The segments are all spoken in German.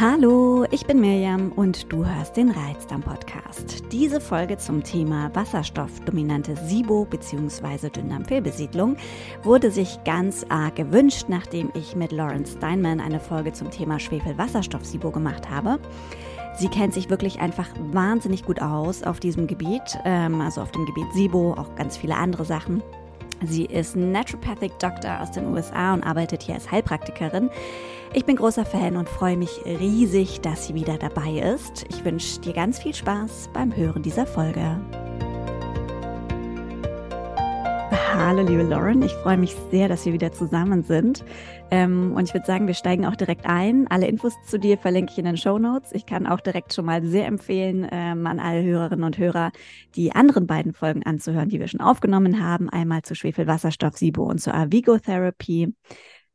Hallo, ich bin Mirjam und du hörst den Reizdarm Podcast. Diese Folge zum Thema wasserstoffdominante SIBO bzw. Dünndarmfehlbesiedlung wurde sich ganz arg gewünscht, nachdem ich mit Lauren Steinman eine Folge zum Thema Schwefelwasserstoff-SIBO gemacht habe. Sie kennt sich wirklich einfach wahnsinnig gut aus auf diesem Gebiet, ähm, also auf dem Gebiet SIBO, auch ganz viele andere Sachen. Sie ist Naturopathic Doctor aus den USA und arbeitet hier als Heilpraktikerin. Ich bin großer Fan und freue mich riesig, dass sie wieder dabei ist. Ich wünsche dir ganz viel Spaß beim Hören dieser Folge. Hallo, liebe Lauren. Ich freue mich sehr, dass wir wieder zusammen sind. Ähm, und ich würde sagen, wir steigen auch direkt ein. Alle Infos zu dir verlinke ich in den Show Notes. Ich kann auch direkt schon mal sehr empfehlen, ähm, an alle Hörerinnen und Hörer, die anderen beiden Folgen anzuhören, die wir schon aufgenommen haben. Einmal zu Schwefelwasserstoff, SIBO und zur Avigo Therapy.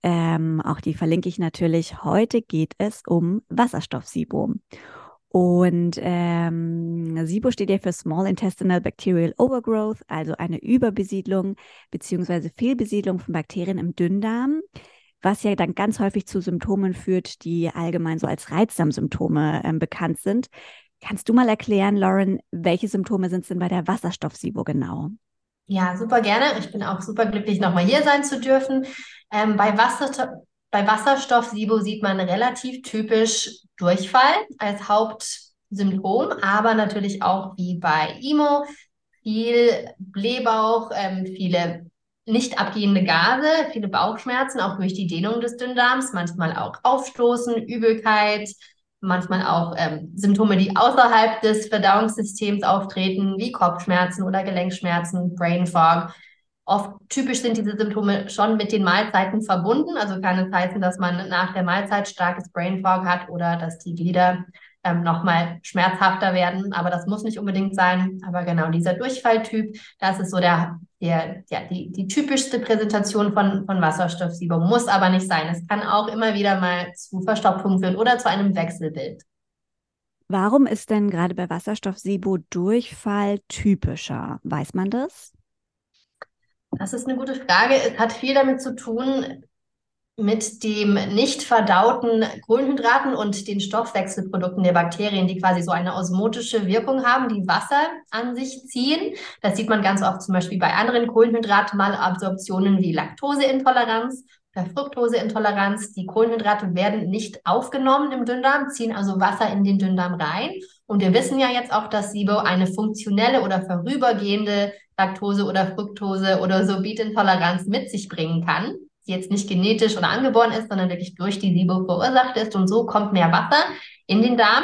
Ähm, auch die verlinke ich natürlich. Heute geht es um Wasserstoff-SIBO. Und ähm, SIBO steht ja für Small Intestinal Bacterial Overgrowth, also eine Überbesiedlung bzw. Fehlbesiedlung von Bakterien im Dünndarm, was ja dann ganz häufig zu Symptomen führt, die allgemein so als Reizdarmsymptome ähm, bekannt sind. Kannst du mal erklären, Lauren, welche Symptome sind es denn bei der Wasserstoff-SIBO genau? Ja, super gerne. Ich bin auch super glücklich, nochmal hier sein zu dürfen. Ähm, bei, Wasser, bei Wasserstoff-SIBO sieht man relativ typisch Durchfall als Hauptsymptom, aber natürlich auch wie bei IMO viel Blähbauch, ähm, viele nicht abgehende Gase, viele Bauchschmerzen, auch durch die Dehnung des Dünndarms, manchmal auch Aufstoßen, Übelkeit, manchmal auch ähm, Symptome, die außerhalb des Verdauungssystems auftreten, wie Kopfschmerzen oder Gelenkschmerzen, Brain Fog. Oft typisch sind diese Symptome schon mit den Mahlzeiten verbunden. Also kann es heißen, dass man nach der Mahlzeit starkes Brain Fog hat oder dass die Glieder ähm, nochmal schmerzhafter werden. Aber das muss nicht unbedingt sein. Aber genau dieser Durchfalltyp, das ist so der, der, ja, die, die typischste Präsentation von, von Wasserstoffsiebung. Muss aber nicht sein. Es kann auch immer wieder mal zu Verstopfung führen oder zu einem Wechselbild. Warum ist denn gerade bei Wasserstoff-SIBO Durchfall typischer? Weiß man das? Das ist eine gute Frage. Es hat viel damit zu tun, mit dem nicht verdauten Kohlenhydraten und den Stoffwechselprodukten der Bakterien, die quasi so eine osmotische Wirkung haben, die Wasser an sich ziehen. Das sieht man ganz oft zum Beispiel bei anderen Kohlenhydratmalabsorptionen wie Laktoseintoleranz oder Fructoseintoleranz. Die Kohlenhydrate werden nicht aufgenommen im Dünndarm, ziehen also Wasser in den Dünndarm rein. Und wir wissen ja jetzt auch, dass SIBO eine funktionelle oder vorübergehende Laktose- oder Fructose- oder Sorbitintoleranz mit sich bringen kann die jetzt nicht genetisch oder angeboren ist, sondern wirklich durch die SIBO verursacht ist. Und so kommt mehr Wasser in den Darm,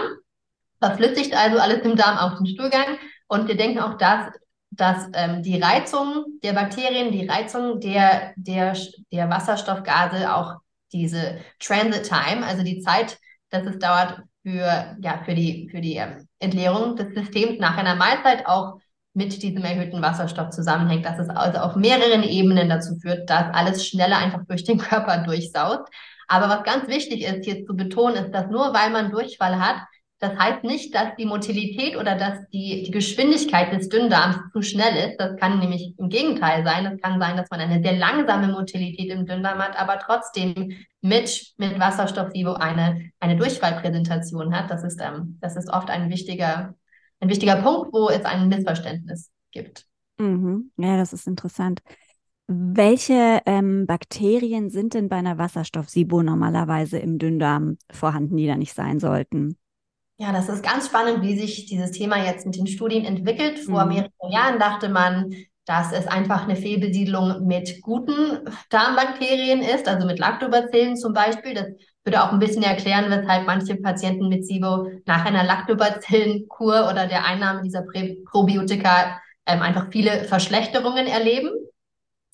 verflüssigt also alles im Darm auf den Stuhlgang. Und wir denken auch, dass, dass ähm, die Reizung der Bakterien, die Reizung der, der, der Wasserstoffgase auch diese Transit Time, also die Zeit, dass es dauert für, ja, für die, für die ähm, Entleerung des Systems nach einer Mahlzeit auch mit diesem erhöhten Wasserstoff zusammenhängt, dass es also auf mehreren Ebenen dazu führt, dass alles schneller einfach durch den Körper durchsaut. Aber was ganz wichtig ist, hier zu betonen, ist, dass nur weil man Durchfall hat, das heißt nicht, dass die Motilität oder dass die, die Geschwindigkeit des Dünndarms zu schnell ist. Das kann nämlich im Gegenteil sein. Es kann sein, dass man eine sehr langsame Motilität im Dünndarm hat, aber trotzdem mit, mit Wasserstoff-SIBO eine, eine Durchfallpräsentation hat. Das ist, ähm, das ist oft ein wichtiger, ein wichtiger Punkt, wo es ein Missverständnis gibt. Mhm. Ja, das ist interessant. Welche ähm, Bakterien sind denn bei einer Wasserstoff-SIBO normalerweise im Dünndarm vorhanden, die da nicht sein sollten? Ja, das ist ganz spannend, wie sich dieses Thema jetzt mit den Studien entwickelt. Vor mhm. mehreren Jahren dachte man, dass es einfach eine Fehlbesiedlung mit guten Darmbakterien ist, also mit Lactobacillen zum Beispiel. Das würde auch ein bisschen erklären, weshalb manche Patienten mit SIBO nach einer Lactobacillenkur oder der Einnahme dieser Probiotika ähm, einfach viele Verschlechterungen erleben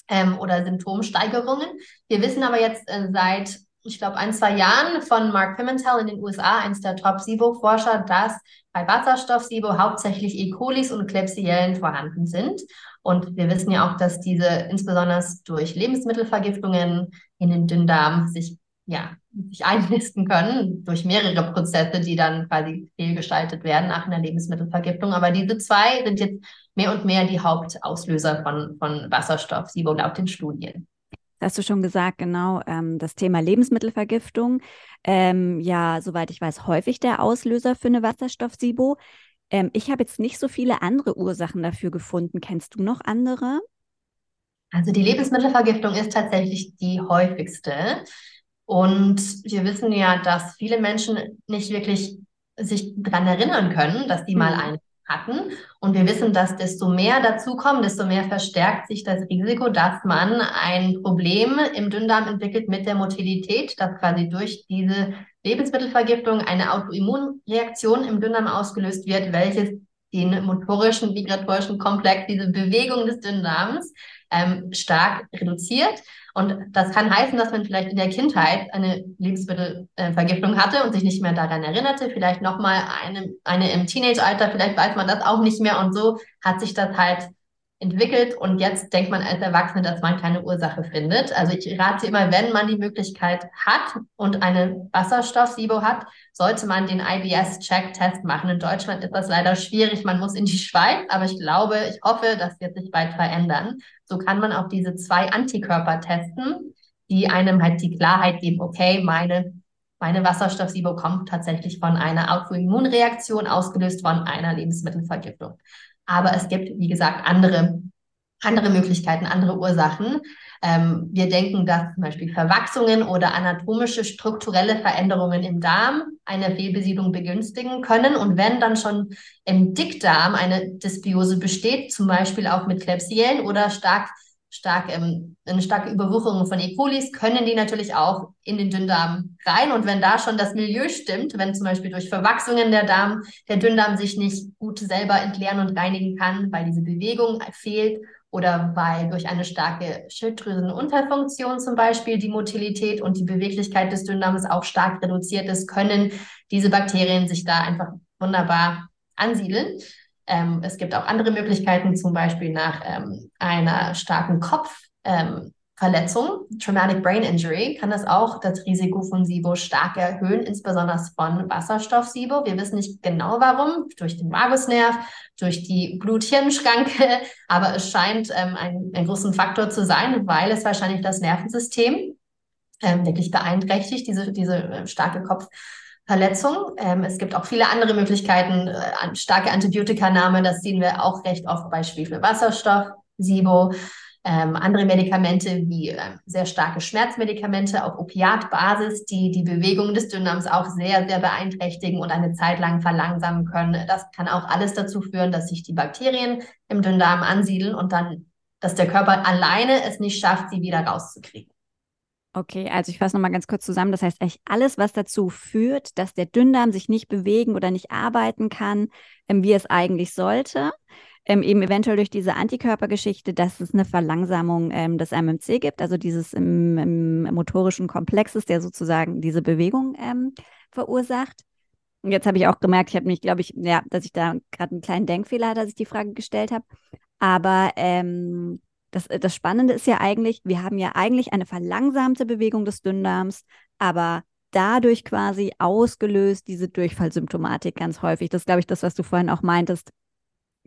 ähm, oder Symptomsteigerungen. Wir wissen aber jetzt äh, seit, ich glaube, ein, zwei Jahren von Mark Pimentel in den USA, eines der Top-SIBO-Forscher, dass bei Wasserstoff-SIBO hauptsächlich E. colis und Klebsiellen vorhanden sind. Und wir wissen ja auch, dass diese insbesondere durch Lebensmittelvergiftungen in den Dünndarm sich ja, sich einnisten können durch mehrere Prozesse, die dann quasi fehlgestaltet werden nach einer Lebensmittelvergiftung. Aber diese zwei sind jetzt mehr und mehr die Hauptauslöser von, von Wasserstoff, SIBO laut den Studien. Hast du schon gesagt, genau, ähm, das Thema Lebensmittelvergiftung. Ähm, ja, soweit ich weiß, häufig der Auslöser für eine Wasserstoff-SIBO. Ähm, ich habe jetzt nicht so viele andere Ursachen dafür gefunden. Kennst du noch andere? Also die Lebensmittelvergiftung ist tatsächlich die häufigste. Und wir wissen ja, dass viele Menschen nicht wirklich sich daran erinnern können, dass die mal mhm. eine hatten. Und wir wissen, dass desto mehr dazukommen, desto mehr verstärkt sich das Risiko, dass man ein Problem im Dünndarm entwickelt mit der Motilität, dass quasi durch diese Lebensmittelvergiftung eine Autoimmunreaktion im Dünndarm ausgelöst wird, welches den motorischen, vibratorischen Komplex, diese Bewegung des Dünndarms ähm, stark reduziert. Und das kann heißen, dass man vielleicht in der Kindheit eine Lebensmittelvergiftung hatte und sich nicht mehr daran erinnerte, vielleicht nochmal eine, eine im Teenage-Alter, vielleicht weiß man das auch nicht mehr und so hat sich das halt entwickelt und jetzt denkt man als Erwachsene, dass man keine Ursache findet. Also ich rate immer, wenn man die Möglichkeit hat und eine Wasserstoff-SIBO hat, sollte man den IBS-Check-Test machen. In Deutschland ist das leider schwierig, man muss in die Schweiz, aber ich glaube, ich hoffe, das wird sich bald verändern. So kann man auch diese zwei Antikörper testen, die einem halt die Klarheit geben, okay, meine meine Wasserstoff-SIBO kommt tatsächlich von einer Autoimmunreaktion, ausgelöst von einer Lebensmittelvergiftung. Aber es gibt, wie gesagt, andere, andere Möglichkeiten, andere Ursachen. Ähm, wir denken, dass zum Beispiel Verwachsungen oder anatomische strukturelle Veränderungen im Darm eine Fehlbesiedlung begünstigen können. Und wenn dann schon im Dickdarm eine Dysbiose besteht, zum Beispiel auch mit Klebsiellen oder stark stark, ähm, eine starke Überwucherung von E. colis, können die natürlich auch in den Dünndarm rein. Und wenn da schon das Milieu stimmt, wenn zum Beispiel durch Verwachsungen der Darm, der Dünndarm sich nicht gut selber entleeren und reinigen kann, weil diese Bewegung fehlt oder weil durch eine starke Schilddrüsenunterfunktion zum Beispiel die Motilität und die Beweglichkeit des Dünndarms auch stark reduziert ist, können diese Bakterien sich da einfach wunderbar ansiedeln. Ähm, es gibt auch andere Möglichkeiten, zum Beispiel nach ähm, einer starken Kopfverletzung, ähm, Traumatic Brain Injury, kann das auch das Risiko von SIBO stark erhöhen, insbesondere von Wasserstoff-SIBO. Wir wissen nicht genau warum, durch den Vagusnerv, durch die Blut-Hirn-Schranke, aber es scheint ähm, ein, ein großen Faktor zu sein, weil es wahrscheinlich das Nervensystem ähm, wirklich beeinträchtigt, diese, diese äh, starke Kopf Verletzung. Ähm, es gibt auch viele andere Möglichkeiten, äh, starke Antibiotikanahme, das sehen wir auch recht oft bei Schwefelwasserstoff, SIBO, ähm, andere Medikamente wie äh, sehr starke Schmerzmedikamente auf Opiatbasis, die die Bewegung des Dünndarms auch sehr, sehr beeinträchtigen und eine Zeit lang verlangsamen können. Das kann auch alles dazu führen, dass sich die Bakterien im Dünndarm ansiedeln und dann, dass der Körper alleine es nicht schafft, sie wieder rauszukriegen. Okay, also ich fasse nochmal ganz kurz zusammen. Das heißt, echt alles, was dazu führt, dass der Dünndarm sich nicht bewegen oder nicht arbeiten kann, ähm, wie es eigentlich sollte, ähm, eben eventuell durch diese Antikörpergeschichte, dass es eine Verlangsamung ähm, des MMC gibt, also dieses im, im motorischen Komplexes, der sozusagen diese Bewegung ähm, verursacht. Und jetzt habe ich auch gemerkt, ich habe mich, glaube ich, ja, dass ich da gerade einen kleinen Denkfehler hatte, als ich die Frage gestellt habe. Aber ähm, das, äh, das Spannende ist ja eigentlich, wir haben ja eigentlich eine verlangsamte Bewegung des Dünndarms, aber dadurch quasi ausgelöst diese Durchfallsymptomatik ganz häufig. Das ist, glaube ich, das, was du vorhin auch meintest.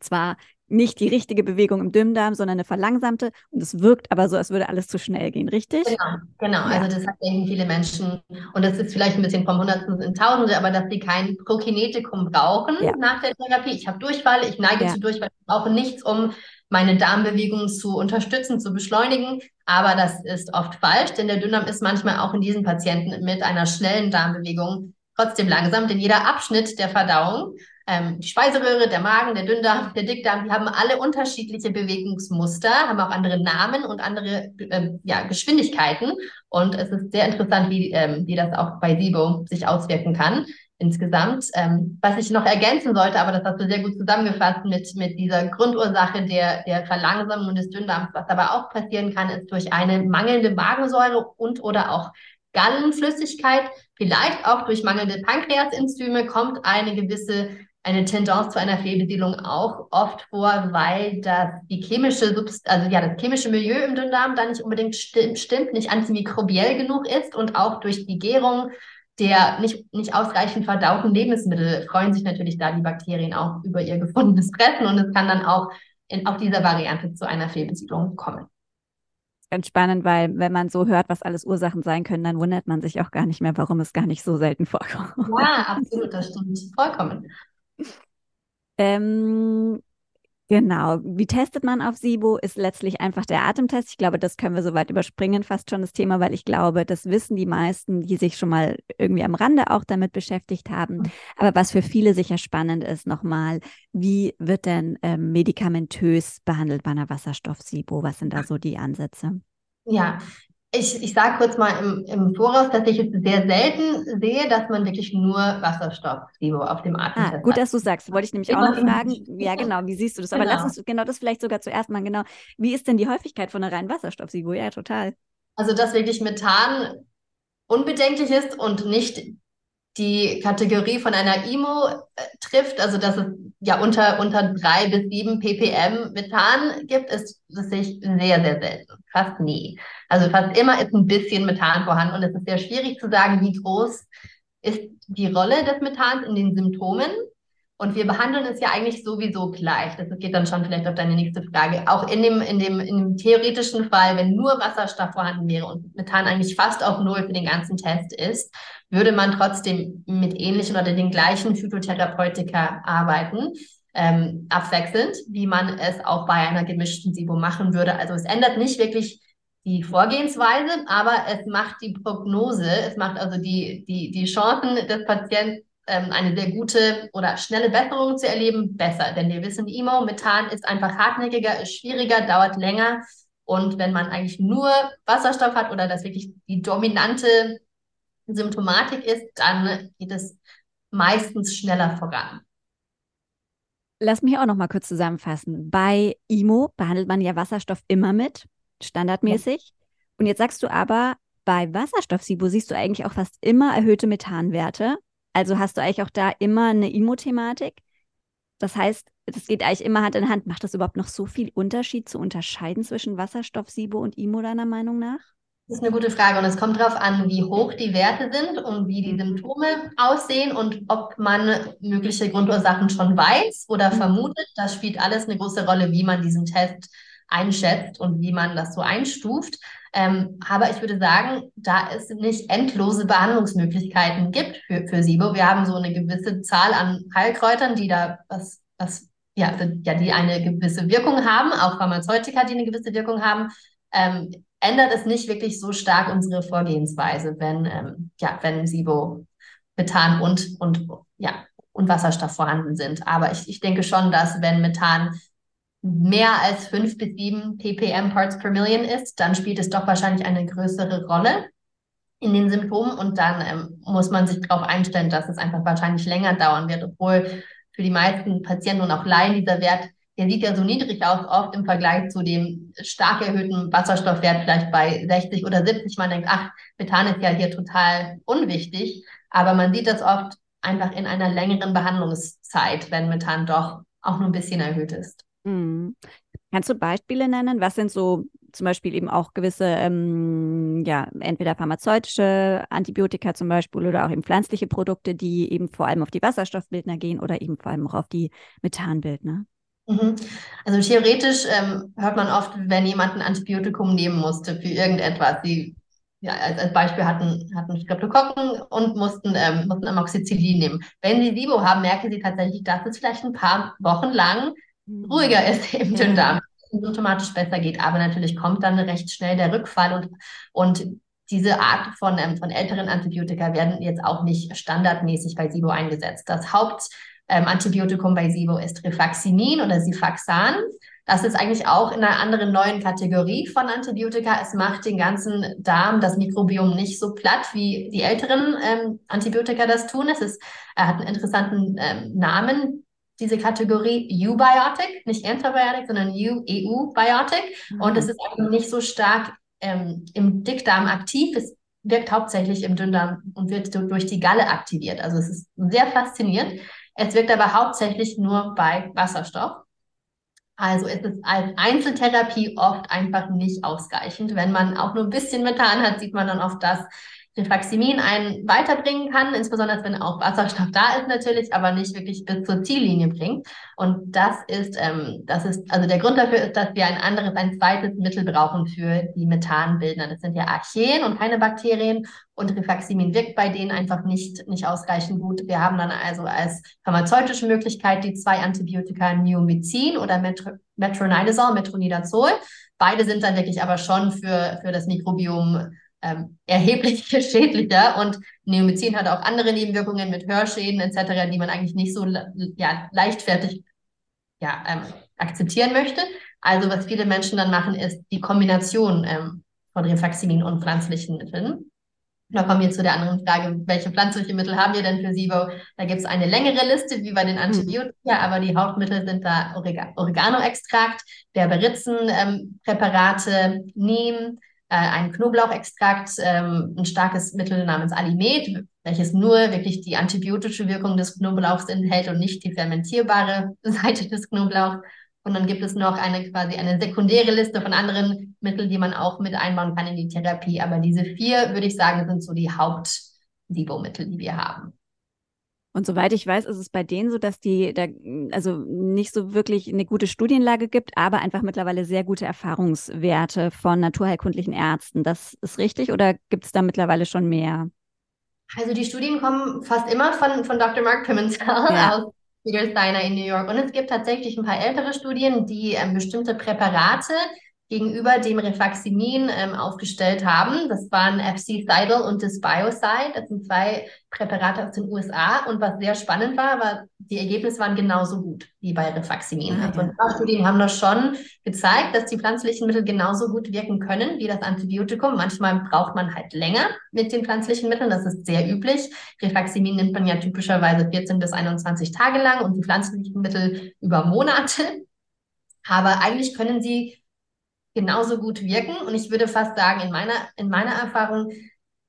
Zwar nicht die richtige Bewegung im Dünndarm, sondern eine verlangsamte und es wirkt aber so, als würde alles zu schnell gehen, richtig? Genau, genau. Ja. Also das denken viele Menschen und das ist vielleicht ein bisschen vom Hundertsten in Tausende, aber dass sie kein Prokinetikum brauchen ja. nach der Therapie. Ich habe Durchfall, ich neige ja. zu Durchfall, ich brauche nichts, um meine Darmbewegungen zu unterstützen, zu beschleunigen. Aber das ist oft falsch, denn der Dünndarm ist manchmal auch in diesen Patienten mit einer schnellen Darmbewegung trotzdem langsam, denn jeder Abschnitt der Verdauung, ähm, die Speiseröhre, der Magen, der Dünndarm, der Dickdarm, die haben alle unterschiedliche Bewegungsmuster, haben auch andere Namen und andere äh, ja, Geschwindigkeiten. Und es ist sehr interessant, wie, ähm, wie das auch bei SIBO sich auswirken kann insgesamt. Ähm, was ich noch ergänzen sollte, aber das hast du sehr gut zusammengefasst mit, mit dieser Grundursache der, der Verlangsamung des Dünndarms. Was aber auch passieren kann, ist durch eine mangelnde Magensäure und oder auch Gallenflüssigkeit, vielleicht auch durch mangelnde Pankreasenzyme, kommt eine gewisse eine Tendenz zu einer Fehlbesiedlung auch oft vor, weil das die chemische Subst also ja das chemische Milieu im Dünndarm da nicht unbedingt sti stimmt, nicht antimikrobiell genug ist und auch durch die Gärung der nicht, nicht ausreichend verdauten Lebensmittel freuen sich natürlich da die Bakterien auch über ihr gefundenes Fressen und es kann dann auch in, auf dieser Variante zu einer Fehlbesiedlung kommen. Ganz spannend, weil wenn man so hört, was alles Ursachen sein können, dann wundert man sich auch gar nicht mehr, warum es gar nicht so selten vorkommt. Ja, absolut, das stimmt vollkommen. Ähm, Genau. Wie testet man auf SIBO? Ist letztlich einfach der Atemtest. Ich glaube, das können wir soweit überspringen, fast schon das Thema, weil ich glaube, das wissen die meisten, die sich schon mal irgendwie am Rande auch damit beschäftigt haben. Mhm. Aber was für viele sicher spannend ist, nochmal, wie wird denn ähm, medikamentös behandelt bei einer Wasserstoff-SIBO? Was sind da so die Ansätze? Ja, ich, ich sage kurz mal im, im Voraus, dass ich es sehr selten sehe, dass man wirklich nur Wasserstoff auf dem Atem ah, Gut, dass du sagst. Wollte ich nämlich auch noch fragen. Ja, genau. Wie siehst du das? Aber genau. lass uns genau das vielleicht sogar zuerst mal genau. Wie ist denn die Häufigkeit von einer reinen Wasserstoff-Sibo? Ja, total. Also, dass wirklich Methan unbedenklich ist und nicht die Kategorie von einer IMO äh, trifft, also dass es ja unter, unter drei bis sieben ppm Methan gibt, ist, das sehe ich sehr, sehr selten. Fast nie. Also fast immer ist ein bisschen Methan vorhanden und es ist sehr schwierig zu sagen, wie groß ist die Rolle des Methans in den Symptomen. Und wir behandeln es ja eigentlich sowieso gleich. Das geht dann schon vielleicht auf deine nächste Frage. Auch in dem, in dem, in dem theoretischen Fall, wenn nur Wasserstoff vorhanden wäre und Methan eigentlich fast auf Null für den ganzen Test ist, würde man trotzdem mit ähnlichen oder den gleichen Phytotherapeutika arbeiten, ähm, abwechselnd, wie man es auch bei einer gemischten SIBO machen würde. Also es ändert nicht wirklich die Vorgehensweise, aber es macht die Prognose, es macht also die, die, die Chancen des Patienten, ähm, eine sehr gute oder schnelle Besserung zu erleben, besser. Denn wir wissen, IMO, Methan ist einfach hartnäckiger, ist schwieriger, dauert länger. Und wenn man eigentlich nur Wasserstoff hat oder das wirklich die dominante Symptomatik ist, dann geht es meistens schneller voran. Lass mich auch noch mal kurz zusammenfassen. Bei IMO behandelt man ja Wasserstoff immer mit, standardmäßig. Ja. Und jetzt sagst du aber, bei Wasserstoff-SIBO siehst du eigentlich auch fast immer erhöhte Methanwerte. Also hast du eigentlich auch da immer eine IMO-Thematik. Das heißt, das geht eigentlich immer Hand in Hand. Macht das überhaupt noch so viel Unterschied zu unterscheiden zwischen Wasserstoff-SIBO und IMO deiner Meinung nach? Das ist eine gute Frage und es kommt darauf an, wie hoch die Werte sind und wie die mhm. Symptome aussehen und ob man mögliche Grundursachen schon weiß oder mhm. vermutet. Das spielt alles eine große Rolle, wie man diesen Test einschätzt und wie man das so einstuft. Ähm, aber ich würde sagen, da es nicht endlose Behandlungsmöglichkeiten gibt für, für SIBO, wir haben so eine gewisse Zahl an Heilkräutern, die da was, was ja, ja, die eine gewisse Wirkung haben, auch Pharmazeutika, die eine gewisse Wirkung haben. Ähm, ändert es nicht wirklich so stark unsere Vorgehensweise, wenn, ähm, ja, wenn SIBO, Methan und, und, ja, und Wasserstoff vorhanden sind. Aber ich, ich denke schon, dass wenn Methan mehr als fünf bis sieben ppm Parts per Million ist, dann spielt es doch wahrscheinlich eine größere Rolle in den Symptomen und dann ähm, muss man sich darauf einstellen, dass es einfach wahrscheinlich länger dauern wird, obwohl für die meisten Patienten und auch Laien dieser Wert der sieht ja so niedrig aus, oft im Vergleich zu dem stark erhöhten Wasserstoffwert, vielleicht bei 60 oder 70. Man denkt, ach, Methan ist ja hier total unwichtig. Aber man sieht das oft einfach in einer längeren Behandlungszeit, wenn Methan doch auch nur ein bisschen erhöht ist. Mhm. Kannst du Beispiele nennen? Was sind so zum Beispiel eben auch gewisse, ähm, ja, entweder pharmazeutische Antibiotika zum Beispiel oder auch eben pflanzliche Produkte, die eben vor allem auf die Wasserstoffbildner gehen oder eben vor allem auch auf die Methanbildner? Mhm. Also theoretisch ähm, hört man oft, wenn jemand ein Antibiotikum nehmen musste für irgendetwas. Sie ja, als, als Beispiel hatten, hatten Streptokokken und mussten, ähm, mussten Amoxicillin nehmen. Wenn sie SIBO haben, merken sie tatsächlich, dass es vielleicht ein paar Wochen lang mhm. ruhiger ist im ja. Dünndarm, symptomatisch besser geht. Aber natürlich kommt dann recht schnell der Rückfall und, und diese Art von, ähm, von älteren Antibiotika werden jetzt auch nicht standardmäßig bei SIBO eingesetzt. Das Haupt ähm, Antibiotikum bei SIBO ist Rifaximin oder Sifaxan. Das ist eigentlich auch in einer anderen neuen Kategorie von Antibiotika. Es macht den ganzen Darm, das Mikrobiom nicht so platt, wie die älteren ähm, Antibiotika das tun. Es ist, er hat einen interessanten ähm, Namen, diese Kategorie Eubiotic, nicht Antibiotic, sondern EU-Biotic. Mhm. Und es ist auch nicht so stark ähm, im Dickdarm aktiv. Es wirkt hauptsächlich im Dünndarm und wird durch die Galle aktiviert. Also es ist sehr faszinierend. Es wirkt aber hauptsächlich nur bei Wasserstoff. Also ist es als Einzeltherapie oft einfach nicht ausreichend. Wenn man auch nur ein bisschen Methan hat, sieht man dann oft, dass Rifaximin einen weiterbringen kann, insbesondere wenn auch Wasserstoff da ist natürlich, aber nicht wirklich bis zur Ziellinie bringt. Und das ist, ähm, das ist, also der Grund dafür ist, dass wir ein anderes, ein zweites Mittel brauchen für die Methanbildner. Das sind ja Archeen und keine Bakterien. Und Rifaximin wirkt bei denen einfach nicht, nicht ausreichend gut. Wir haben dann also als pharmazeutische Möglichkeit die zwei Antibiotika Neomycin oder Metro Metronidazol, Metronidazol. Beide sind dann wirklich aber schon für, für das Mikrobiom ähm, erheblich schädlicher und Neomycin hat auch andere Nebenwirkungen mit Hörschäden etc., die man eigentlich nicht so ja, leichtfertig ja, ähm, akzeptieren möchte. Also was viele Menschen dann machen, ist die Kombination ähm, von Rifaximin und pflanzlichen Mitteln. Da kommen wir zu der anderen Frage, welche pflanzliche Mittel haben wir denn für SIBO? Da gibt es eine längere Liste wie bei den Antibiotika, mhm. aber die Hauptmittel sind da Oregano-Extrakt, Berberitzen-Präparate, ähm, Neem, äh, ein Knoblauchextrakt, ähm, ein starkes Mittel namens Alimet, welches nur wirklich die antibiotische Wirkung des Knoblauchs enthält und nicht die fermentierbare Seite des Knoblauchs. Und dann gibt es noch eine quasi eine sekundäre Liste von anderen Mitteln, die man auch mit einbauen kann in die Therapie. Aber diese vier, würde ich sagen, sind so die Haupt-SIBO-Mittel, die wir haben. Und soweit ich weiß, ist es bei denen so, dass die da also nicht so wirklich eine gute Studienlage gibt, aber einfach mittlerweile sehr gute Erfahrungswerte von naturheilkundlichen Ärzten. Das ist richtig oder gibt es da mittlerweile schon mehr? Also die Studien kommen fast immer von, von Dr. Mark Pimentel ja. aus Peter Steiner in New York. Und es gibt tatsächlich ein paar ältere Studien, die ähm, bestimmte Präparate gegenüber dem Rifaximin ähm, aufgestellt haben. Das waren FC-Cidal und das Biocide. Das sind zwei Präparate aus den USA. Und was sehr spannend war, war, die Ergebnisse waren genauso gut wie bei Rifaximin. Ah, also ein paar Studien haben das schon gezeigt, dass die pflanzlichen Mittel genauso gut wirken können wie das Antibiotikum. Manchmal braucht man halt länger mit den pflanzlichen Mitteln. Das ist sehr üblich. Rifaximin nimmt man ja typischerweise 14 bis 21 Tage lang und die pflanzlichen Mittel über Monate. Aber eigentlich können sie genauso gut wirken. Und ich würde fast sagen, in meiner, in meiner Erfahrung,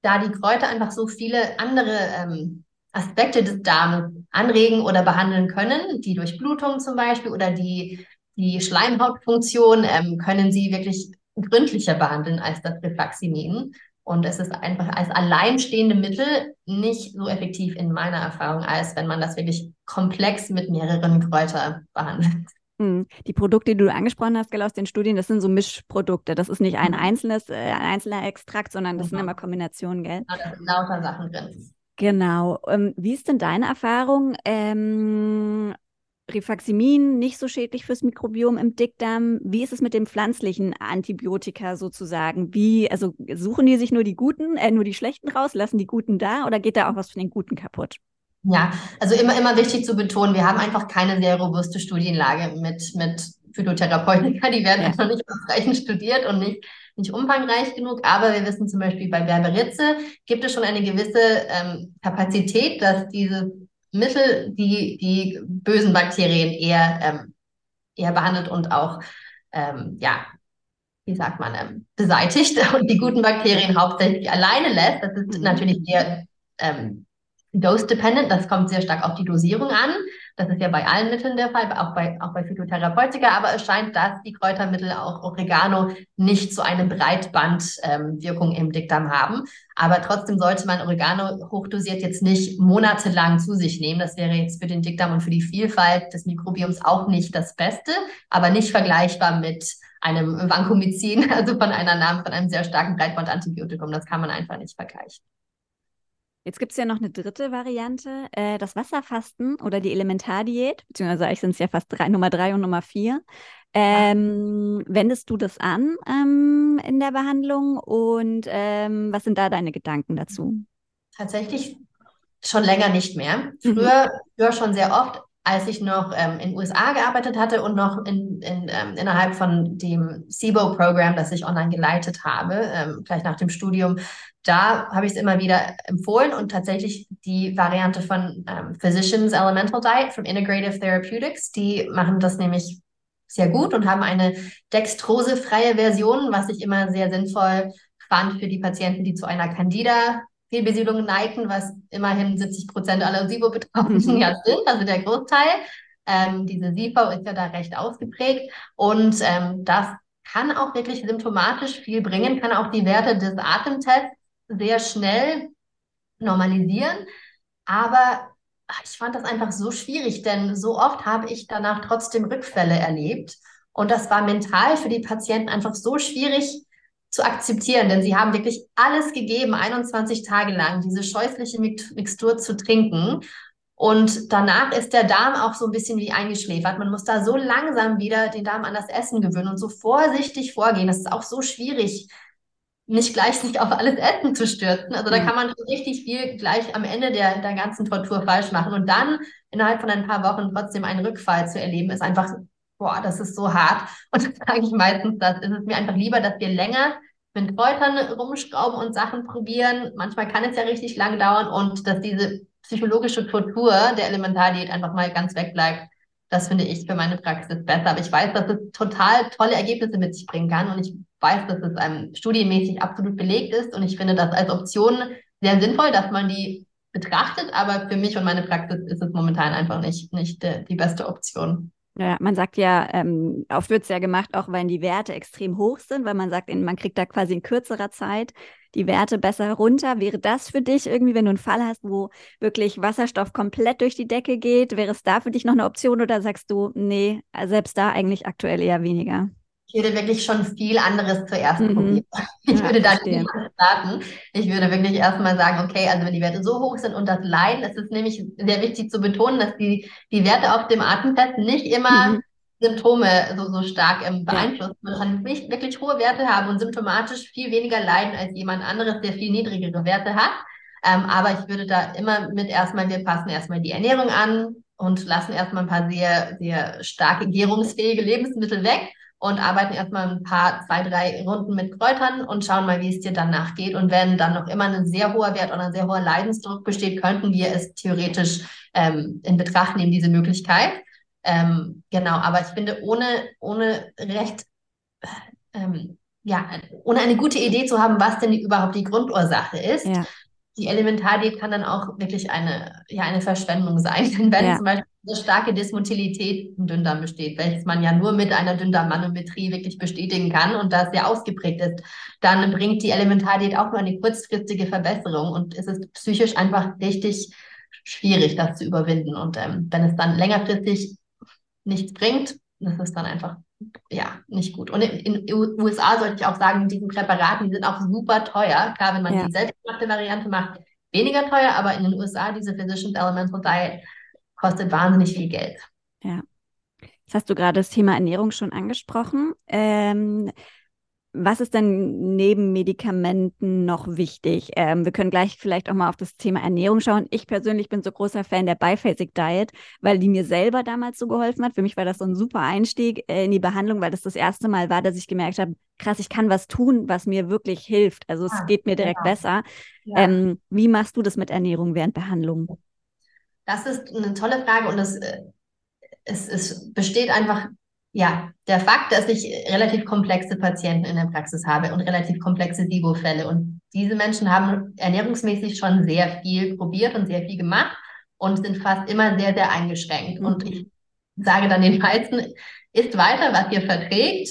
da die Kräuter einfach so viele andere ähm, Aspekte des Darmes anregen oder behandeln können, die Durchblutung zum Beispiel oder die, die Schleimhautfunktion, ähm, können sie wirklich gründlicher behandeln als das Rifaximin. Und es ist einfach als alleinstehende Mittel nicht so effektiv in meiner Erfahrung, als wenn man das wirklich komplex mit mehreren Kräutern behandelt. Hm. Die Produkte, die du angesprochen hast, gell, aus den Studien, das sind so Mischprodukte. Das ist nicht ein mhm. einzelnes, äh, ein einzelner Extrakt, sondern das genau. sind immer Kombinationen, gell? Ja, da sind lauter Sachen drin. Genau. Ähm, wie ist denn deine Erfahrung? Ähm, Rifaximin nicht so schädlich fürs Mikrobiom im Dickdarm. Wie ist es mit dem pflanzlichen Antibiotika sozusagen? Wie, also suchen die sich nur die guten, äh, nur die schlechten raus, lassen die guten da oder geht da auch was von den guten kaputt? Ja, also immer, immer wichtig zu betonen, wir haben einfach keine sehr robuste Studienlage mit, mit Phytotherapeutika. Die werden ja. einfach nicht ausreichend studiert und nicht, nicht umfangreich genug. Aber wir wissen zum Beispiel bei Berberitze gibt es schon eine gewisse ähm, Kapazität, dass diese Mittel die, die bösen Bakterien eher, ähm, eher behandelt und auch, ähm, ja, wie sagt man, ähm, beseitigt und die guten Bakterien hauptsächlich alleine lässt. Das ist mhm. natürlich sehr ähm, Dose-dependent, das kommt sehr stark auf die Dosierung an. Das ist ja bei allen Mitteln der Fall, auch bei, auch bei Phytotherapeutika, aber es scheint, dass die Kräutermittel, auch Oregano, nicht so eine Breitbandwirkung ähm, im Dickdarm haben. Aber trotzdem sollte man Oregano hochdosiert jetzt nicht monatelang zu sich nehmen. Das wäre jetzt für den Dickdarm und für die Vielfalt des Mikrobioms auch nicht das Beste, aber nicht vergleichbar mit einem Vancomycin, also von einer Namen, von einem sehr starken Breitbandantibiotikum. Das kann man einfach nicht vergleichen. Jetzt gibt es ja noch eine dritte Variante, äh, das Wasserfasten oder die Elementardiät, beziehungsweise eigentlich sind es ja fast drei, Nummer drei und Nummer vier. Ähm, wendest du das an ähm, in der Behandlung und ähm, was sind da deine Gedanken dazu? Tatsächlich schon länger nicht mehr. Mhm. Früher, früher schon sehr oft, als ich noch ähm, in den USA gearbeitet hatte und noch in, in, ähm, innerhalb von dem SIBO-Programm, das ich online geleitet habe, ähm, gleich nach dem Studium, da habe ich es immer wieder empfohlen und tatsächlich die Variante von ähm, Physicians Elemental Diet from Integrative Therapeutics, die machen das nämlich sehr gut und haben eine dextrosefreie Version, was ich immer sehr sinnvoll fand für die Patienten, die zu einer Candida Fehlbesiedlung neigen, was immerhin 70 Prozent aller SIBO-Betroffenen ja sind, also der Großteil. Ähm, diese SIBO ist ja da recht ausgeprägt und ähm, das kann auch wirklich symptomatisch viel bringen, kann auch die Werte des Atemtests sehr schnell normalisieren. Aber ich fand das einfach so schwierig, denn so oft habe ich danach trotzdem Rückfälle erlebt. Und das war mental für die Patienten einfach so schwierig zu akzeptieren, denn sie haben wirklich alles gegeben, 21 Tage lang, diese scheußliche Mixtur zu trinken. Und danach ist der Darm auch so ein bisschen wie eingeschläfert. Man muss da so langsam wieder den Darm an das Essen gewöhnen und so vorsichtig vorgehen. Das ist auch so schwierig, nicht gleich sich auf alles Essen zu stürzen. Also da kann man richtig viel gleich am Ende der, der ganzen Tortur falsch machen. Und dann innerhalb von ein paar Wochen trotzdem einen Rückfall zu erleben, ist einfach, boah, das ist so hart. Und das sage ich meistens, das ist es mir einfach lieber, dass wir länger mit Kräutern rumschrauben und Sachen probieren. Manchmal kann es ja richtig lang dauern und dass diese psychologische Tortur der Elementardiät einfach mal ganz wegbleibt. Das finde ich für meine Praxis besser. Aber ich weiß, dass es total tolle Ergebnisse mit sich bringen kann und ich weiß, dass es ähm, studienmäßig absolut belegt ist und ich finde das als Option sehr sinnvoll, dass man die betrachtet, aber für mich und meine Praxis ist es momentan einfach nicht, nicht äh, die beste Option. Ja, man sagt ja, ähm, oft wird es ja gemacht, auch wenn die Werte extrem hoch sind, weil man sagt, man kriegt da quasi in kürzerer Zeit die Werte besser runter. Wäre das für dich irgendwie, wenn du einen Fall hast, wo wirklich Wasserstoff komplett durch die Decke geht, wäre es da für dich noch eine Option oder sagst du, nee, selbst da eigentlich aktuell eher weniger? Ich würde wirklich schon viel anderes zuerst mhm. probieren. Ich ja, würde da nicht starten. Ich würde wirklich erstmal sagen, okay, also wenn die Werte so hoch sind und das Leiden, es ist nämlich sehr wichtig zu betonen, dass die, die Werte auf dem Atemtest nicht immer mhm. Symptome so, so stark ähm, beeinflussen. Man kann nicht wirklich hohe Werte haben und symptomatisch viel weniger leiden als jemand anderes, der viel niedrigere Werte hat. Ähm, aber ich würde da immer mit erstmal, wir passen erstmal die Ernährung an und lassen erstmal ein paar sehr, sehr starke gärungsfähige Lebensmittel weg und arbeiten erstmal ein paar, zwei, drei Runden mit Kräutern und schauen mal, wie es dir danach geht. Und wenn dann noch immer ein sehr hoher Wert oder ein sehr hoher Leidensdruck besteht, könnten wir es theoretisch ähm, in Betracht nehmen, diese Möglichkeit. Ähm, genau, aber ich finde, ohne, ohne recht, ähm, ja, ohne eine gute Idee zu haben, was denn überhaupt die Grundursache ist, ja die Elementardiät kann dann auch wirklich eine, ja, eine Verschwendung sein. Denn wenn ja. zum Beispiel eine starke Dysmotilität im Dünndarm besteht, welches man ja nur mit einer Dünndarmmanometrie wirklich bestätigen kann und das sehr ausgeprägt ist, dann bringt die Elementardiät auch nur eine kurzfristige Verbesserung und es ist psychisch einfach richtig schwierig, das zu überwinden. Und ähm, wenn es dann längerfristig nichts bringt, das ist dann einfach ja, nicht gut. Und in den USA sollte ich auch sagen, mit diesen Präparaten, die sind auch super teuer. Klar, wenn man ja. die selbstgemachte Variante macht, weniger teuer, aber in den USA diese Physicians Elemental Diet kostet wahnsinnig viel Geld. Ja. Jetzt hast du gerade das Thema Ernährung schon angesprochen. Ähm, was ist denn neben Medikamenten noch wichtig? Ähm, wir können gleich vielleicht auch mal auf das Thema Ernährung schauen. Ich persönlich bin so großer Fan der Biphasic Diet, weil die mir selber damals so geholfen hat. Für mich war das so ein super Einstieg äh, in die Behandlung, weil das das erste Mal war, dass ich gemerkt habe, krass, ich kann was tun, was mir wirklich hilft. Also es ah, geht mir direkt genau. besser. Ja. Ähm, wie machst du das mit Ernährung während Behandlung? Das ist eine tolle Frage und es, äh, es, es besteht einfach ja, der Fakt, dass ich relativ komplexe Patienten in der Praxis habe und relativ komplexe SIBO-Fälle. Und diese Menschen haben ernährungsmäßig schon sehr viel probiert und sehr viel gemacht und sind fast immer sehr, sehr eingeschränkt. Mhm. Und ich sage dann den meisten, isst weiter, was ihr verträgt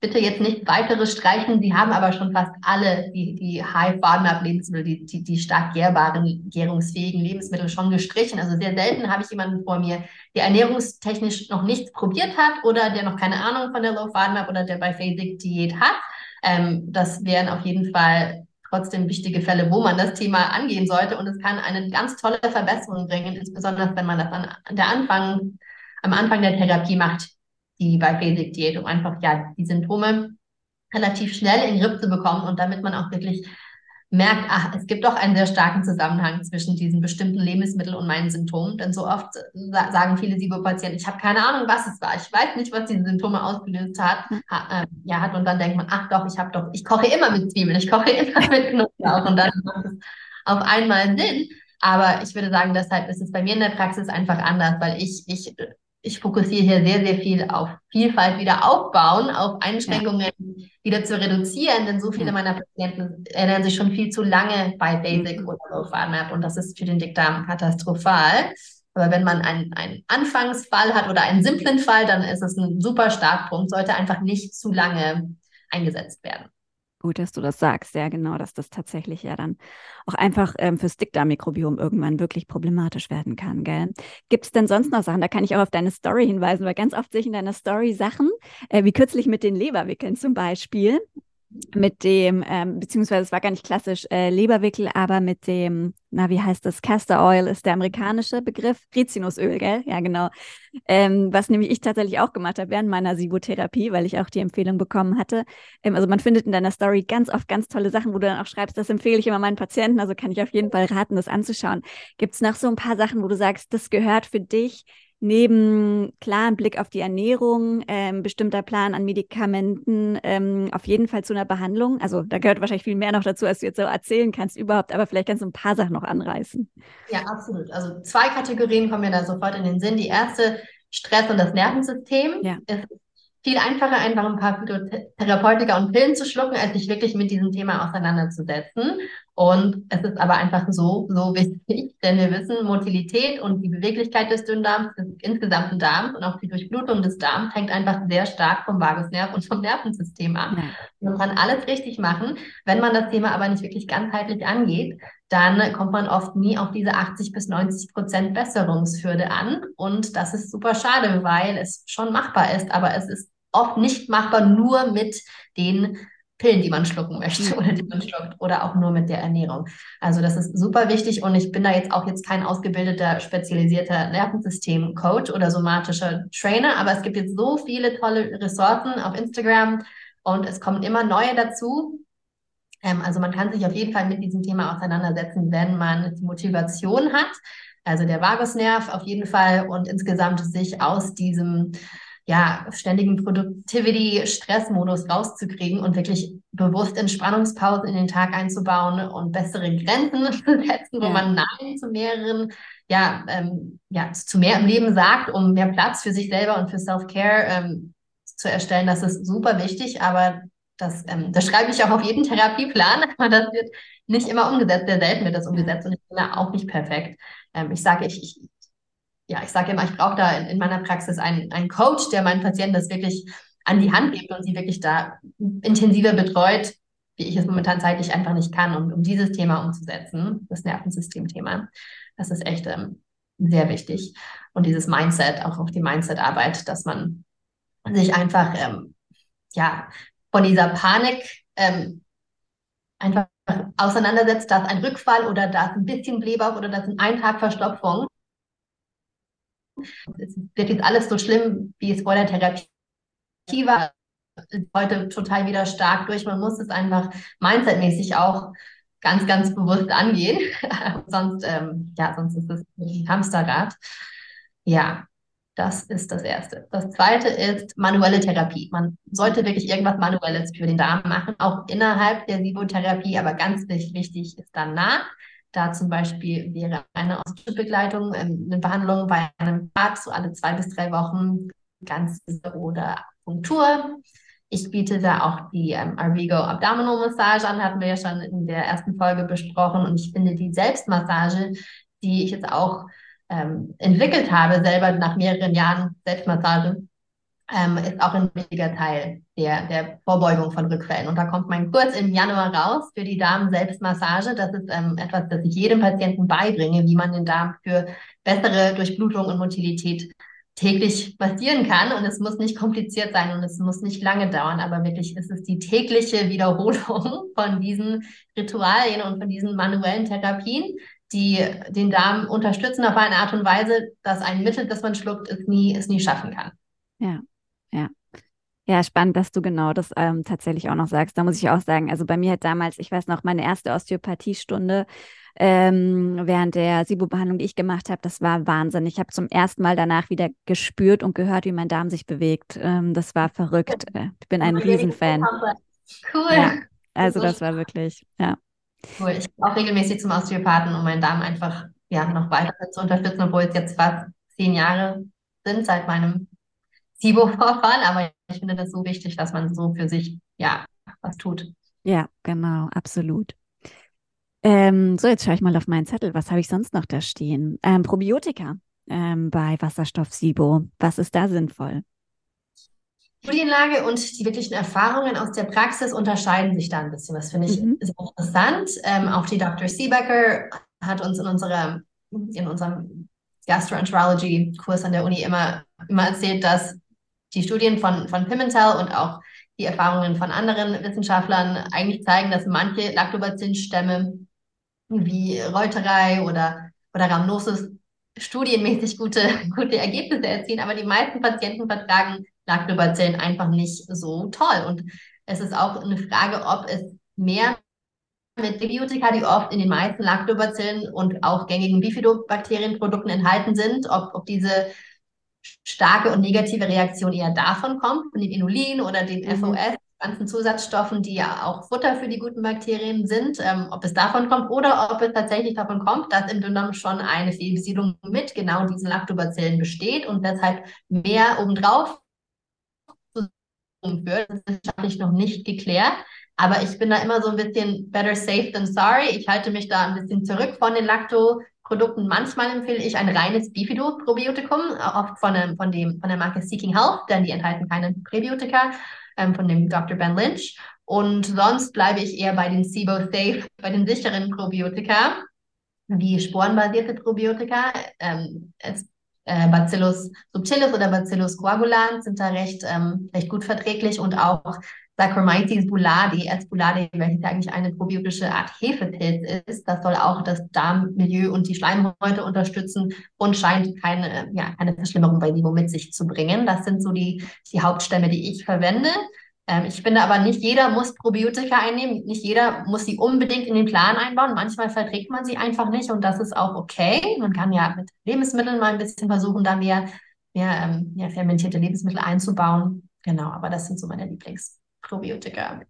bitte jetzt nicht weiteres streichen. Sie haben aber schon fast alle die, die High-FODMAP-Lebensmittel, die, die, die stark gärbaren, gärungsfähigen Lebensmittel schon gestrichen. Also sehr selten habe ich jemanden vor mir, der ernährungstechnisch noch nichts probiert hat oder der noch keine Ahnung von der Low-FODMAP oder der Biphasic-Diät hat. Ähm, das wären auf jeden Fall trotzdem wichtige Fälle, wo man das Thema angehen sollte. Und es kann eine ganz tolle Verbesserung bringen, insbesondere wenn man das an der Anfang, am Anfang der Therapie macht die Biphasic-Diät, um einfach ja die Symptome relativ schnell in den Griff zu bekommen und damit man auch wirklich merkt, ach, es gibt doch einen sehr starken Zusammenhang zwischen diesen bestimmten Lebensmitteln und meinen Symptomen. Denn so oft sagen viele SIBO-Patienten, ich habe keine Ahnung, was es war. Ich weiß nicht, was diese Symptome ausgelöst hat. Hm. Ha, äh, ja, hat und dann denkt man, ach doch, ich habe doch, ich koche immer mit Zwiebeln, ich koche immer mit Knoblauch und dann macht es auf einmal Sinn. Aber ich würde sagen, deshalb ist es bei mir in der Praxis einfach anders, weil ich, ich ich fokussiere hier sehr, sehr viel auf Vielfalt wieder aufbauen, auf Einschränkungen ja. wieder zu reduzieren, denn so viele ja. meiner Patienten erinnern sich schon viel zu lange bei Basic mhm. oder Low FODMAP und das ist für den Dickdarm katastrophal. Aber wenn man einen, einen Anfangsfall hat oder einen simplen Fall, dann ist es ein super Startpunkt, sollte einfach nicht zu lange eingesetzt werden. Gut, dass du das sagst. Ja, genau, dass das tatsächlich ja dann auch einfach ähm, fürs Dickdarmmikrobiom irgendwann wirklich problematisch werden kann, gell? Gibt es denn sonst noch Sachen? Da kann ich auch auf deine Story hinweisen, weil ganz oft sehe ich in deiner Story Sachen, äh, wie kürzlich mit den Leberwickeln zum Beispiel mit dem, ähm, beziehungsweise es war gar nicht klassisch äh, Leberwickel, aber mit dem, na, wie heißt das? Castor Oil ist der amerikanische Begriff. Rizinusöl, gell? Ja, genau. Ähm, was nämlich ich tatsächlich auch gemacht habe während meiner Sibotherapie, weil ich auch die Empfehlung bekommen hatte. Ähm, also man findet in deiner Story ganz oft ganz tolle Sachen, wo du dann auch schreibst, das empfehle ich immer meinen Patienten, also kann ich auf jeden Fall raten, das anzuschauen. Gibt es noch so ein paar Sachen, wo du sagst, das gehört für dich neben klaren Blick auf die Ernährung, ähm, bestimmter Plan an Medikamenten, ähm, auf jeden Fall zu einer Behandlung? Also da gehört wahrscheinlich viel mehr noch dazu, als du jetzt so erzählen kannst überhaupt, aber vielleicht kannst du ein paar Sachen noch anreißen. Ja, absolut. Also zwei Kategorien kommen mir da sofort in den Sinn. Die erste, Stress und das Nervensystem. Ja. Es ist viel einfacher, einfach ein paar Phytotherapeutika und Pillen zu schlucken, als sich wirklich mit diesem Thema auseinanderzusetzen. Und es ist aber einfach so, so wichtig, denn wir wissen, Motilität und die Beweglichkeit des Dünndarms, des insgesamten Darms und auch die Durchblutung des Darms hängt einfach sehr stark vom Vagusnerv und vom Nervensystem ab. Ja. Man kann alles richtig machen. Wenn man das Thema aber nicht wirklich ganzheitlich angeht, dann kommt man oft nie auf diese 80 bis 90 Prozent Besserungshürde an. Und das ist super schade, weil es schon machbar ist, aber es ist oft nicht machbar nur mit den Pillen, die man schlucken möchte oder die man schluckt oder auch nur mit der Ernährung. Also das ist super wichtig und ich bin da jetzt auch jetzt kein ausgebildeter, spezialisierter Nervensystem-Coach oder somatischer Trainer, aber es gibt jetzt so viele tolle Ressourcen auf Instagram und es kommen immer neue dazu. Ähm, also man kann sich auf jeden Fall mit diesem Thema auseinandersetzen, wenn man die Motivation hat. Also der Vagusnerv auf jeden Fall und insgesamt sich aus diesem ja, ständigen Productivity-Stressmodus rauszukriegen und wirklich bewusst Entspannungspausen in den Tag einzubauen und bessere Grenzen zu setzen, wo ja. man Nein zu mehreren, ja, ähm, ja, zu mehr im Leben sagt, um mehr Platz für sich selber und für Self-Care ähm, zu erstellen. Das ist super wichtig, aber das, ähm, das schreibe ich auch auf jeden Therapieplan, aber das wird nicht immer umgesetzt. Sehr selten wird das umgesetzt und ich bin da auch nicht perfekt. Ähm, ich sage, ich, ich ja, ich sage immer, ich brauche da in, in, meiner Praxis einen, einen Coach, der meinen Patienten das wirklich an die Hand gibt und sie wirklich da intensiver betreut, wie ich es momentan zeitlich einfach nicht kann, um, um dieses Thema umzusetzen, das Nervensystem-Thema. Das ist echt ähm, sehr wichtig. Und dieses Mindset, auch auf die Mindset-Arbeit, dass man sich einfach ähm, ja, von dieser Panik ähm, einfach auseinandersetzt, dass ein Rückfall oder dass ein bisschen Blähbauch oder dass ein Tag Verstopfung es wird jetzt alles so schlimm, wie es vor der Therapie war. Heute total wieder stark durch. Man muss es einfach mindsetmäßig auch ganz, ganz bewusst angehen. sonst, ähm, ja, sonst ist es ein Hamsterrad. Ja, das ist das Erste. Das Zweite ist manuelle Therapie. Man sollte wirklich irgendwas Manuelles für den Darm machen, auch innerhalb der Sibotherapie, aber ganz wichtig ist danach. Da zum Beispiel wäre eine Osteobegleitung, ähm, eine Behandlung bei einem Arzt, so alle zwei bis drei Wochen, ganz oder Akupunktur. Ich biete da auch die ähm, Arvigo Abdominal Massage an, hatten wir ja schon in der ersten Folge besprochen. Und ich finde die Selbstmassage, die ich jetzt auch ähm, entwickelt habe, selber nach mehreren Jahren Selbstmassage, ähm, ist auch ein wichtiger Teil der, der Vorbeugung von Rückfällen. Und da kommt mein Kurs im Januar raus für die Darm-Selbstmassage. Das ist ähm, etwas, das ich jedem Patienten beibringe, wie man den Darm für bessere Durchblutung und Motilität täglich massieren kann. Und es muss nicht kompliziert sein und es muss nicht lange dauern, aber wirklich ist es die tägliche Wiederholung von diesen Ritualien und von diesen manuellen Therapien, die den Darm unterstützen auf eine Art und Weise, dass ein Mittel, das man schluckt, es nie, es nie schaffen kann. Ja, ja. Ja, spannend, dass du genau das ähm, tatsächlich auch noch sagst. Da muss ich auch sagen, also bei mir hat damals, ich weiß noch, meine erste Osteopathiestunde ähm, während der SIBO-Behandlung, die ich gemacht habe, das war Wahnsinn. Ich habe zum ersten Mal danach wieder gespürt und gehört, wie mein Darm sich bewegt. Ähm, das war verrückt. Äh, ich bin ein Riesenfan. Cool. Ja, also das war wirklich, ja. Cool. Ich gehe auch regelmäßig zum Osteopathen, um meinen Darm einfach ja, noch weiter zu unterstützen, obwohl es jetzt fast zehn Jahre sind seit meinem SIBO-Vorfall, aber ich finde das so wichtig, dass man so für sich, ja, was tut. Ja, genau, absolut. Ähm, so, jetzt schaue ich mal auf meinen Zettel. Was habe ich sonst noch da stehen? Ähm, Probiotika ähm, bei Wasserstoff SIBO. Was ist da sinnvoll? Studienlage und die wirklichen Erfahrungen aus der Praxis unterscheiden sich da ein bisschen. Das finde ich mhm. sehr interessant. Ähm, auch die Dr. Seebecker hat uns in unserer in unserem Gastroenterology-Kurs an der Uni immer, immer erzählt, dass die Studien von, von Pimentel und auch die Erfahrungen von anderen Wissenschaftlern eigentlich zeigen, dass manche Lactobacillus-Stämme wie Reuterei oder, oder Rhamnosus studienmäßig gute, gute Ergebnisse erzielen, aber die meisten Patienten vertragen Lactobacillen einfach nicht so toll. Und es ist auch eine Frage, ob es mehr mit Präbiotika, die oft in den meisten Lactobacillen und auch gängigen Bifidobakterienprodukten enthalten sind, ob, ob diese starke und negative Reaktion eher davon kommt, von den Inulin oder den mhm. FOS, ganzen Zusatzstoffen, die ja auch Futter für die guten Bakterien sind, ähm, ob es davon kommt oder ob es tatsächlich davon kommt, dass im Dünndarm schon eine Fehlbesiedlung mit genau diesen Lactobacillen besteht und deshalb mehr obendrauf wird. Das ist wissenschaftlich noch nicht geklärt. Aber ich bin da immer so ein bisschen better safe than sorry. Ich halte mich da ein bisschen zurück von den Lacto-Produkten. Manchmal empfehle ich ein reines Bifido-Probiotikum, oft von, von, dem, von der Marke Seeking Health, denn die enthalten keine Präbiotika, ähm, von dem Dr. Ben Lynch. Und sonst bleibe ich eher bei den SIBO Safe, bei den sicheren Probiotika, wie sporenbasierte Probiotika. Ähm, es, äh, Bacillus subtilis oder Bacillus coagulans sind da recht, ähm, recht gut verträglich und auch Saccharomyces boulardii, als Boulardii, welches ja eigentlich eine probiotische Art Hefepilz ist. Das soll auch das Darmmilieu und die Schleimhäute unterstützen und scheint keine, ja, keine Verschlimmerung bei Vivo mit sich zu bringen. Das sind so die, die Hauptstämme, die ich verwende. Ähm, ich finde aber, nicht jeder muss Probiotika einnehmen. Nicht jeder muss sie unbedingt in den Plan einbauen. Manchmal verträgt man sie einfach nicht und das ist auch okay. Man kann ja mit Lebensmitteln mal ein bisschen versuchen, da mehr, mehr, ähm, mehr fermentierte Lebensmittel einzubauen. Genau, aber das sind so meine Lieblings. Probiotika.